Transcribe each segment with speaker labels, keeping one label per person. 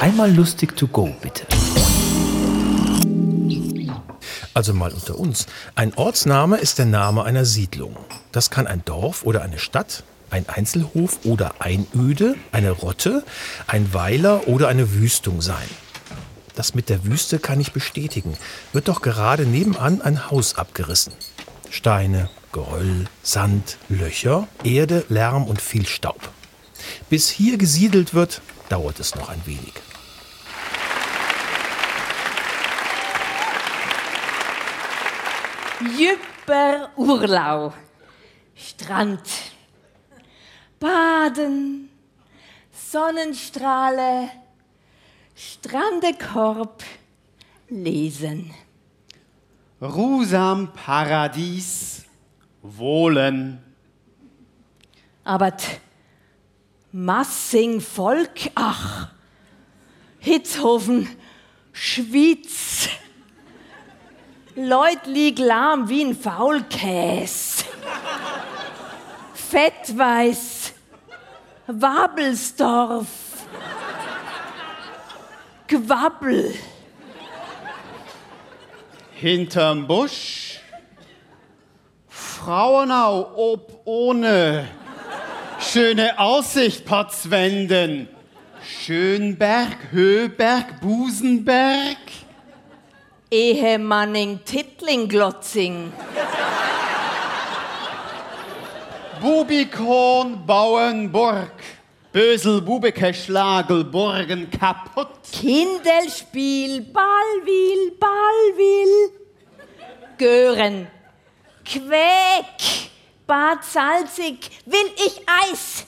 Speaker 1: Einmal lustig to go, bitte. Also mal unter uns. Ein Ortsname ist der Name einer Siedlung. Das kann ein Dorf oder eine Stadt, ein Einzelhof oder Einöde, eine Rotte, ein Weiler oder eine Wüstung sein. Das mit der Wüste kann ich bestätigen. Wird doch gerade nebenan ein Haus abgerissen. Steine, Geröll, Sand, Löcher, Erde, Lärm und viel Staub. Bis hier gesiedelt wird, dauert es noch ein wenig.
Speaker 2: Jüpper Urlau. Strand. Baden. Sonnenstrahle. Strandekorb. Lesen.
Speaker 3: Rusam Paradies. Wohlen.
Speaker 2: Aber t Massing Volk, ach. Hitzhofen, Schwyz. Leut lieg lahm wie ein Faulkäs. Fettweiß, Wabelsdorf, Gwabbel.
Speaker 3: Hinterm Busch. Frauenau ob ohne. Schöne Aussicht, Potzwenden. Schönberg, Höberg, Busenberg.
Speaker 2: Ehemanning Tittling Glotzing.
Speaker 3: Bubikon, Bauenburg. Bösel, Bubeke, Schlagel, Burgen kaputt.
Speaker 2: Kindelspiel, Ballwil, Ballwil. Gören, Quäk, Bad Salzig, will ich Eis.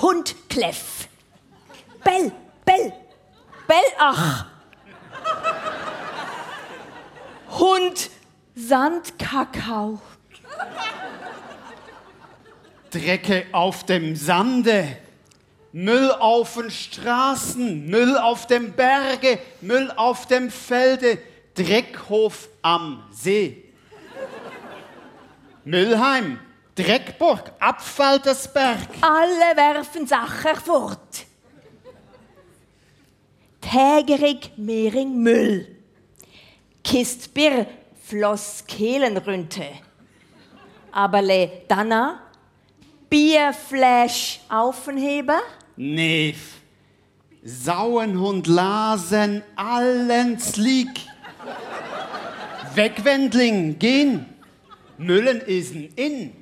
Speaker 2: Hund Kleff. Bell, Bell, Bellach. Hund Sandkakao.
Speaker 3: Drecke auf dem Sande. Müll auf den Straßen, Müll auf dem Berge, Müll auf dem Felde, Dreckhof am See. Müllheim, Dreckburg, Abfaltersberg.
Speaker 2: Alle werfen Sachen fort. Tägerig Mehring Müll. Kist Bier floss Kehlenrünte. Aber le Danna Bierflash Aufenheber.
Speaker 3: Neef, Sauenhund Lasen, allen Slick. Wegwendling, gehen. Müllen isen in.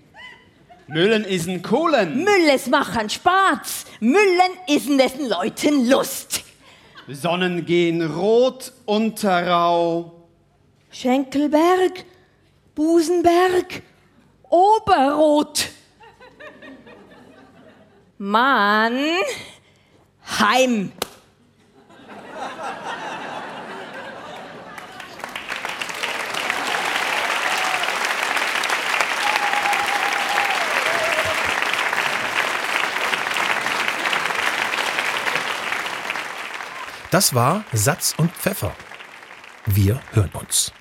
Speaker 3: Müllen isen Kohlen.
Speaker 2: Mülles machen Spaß. Müllen isen dessen Leuten Lust.
Speaker 3: Sonnen gehen rot Unterrau.
Speaker 2: Schenkelberg, Busenberg, Oberrot. Mann, heim.
Speaker 1: Das war Satz und Pfeffer. Wir hören uns.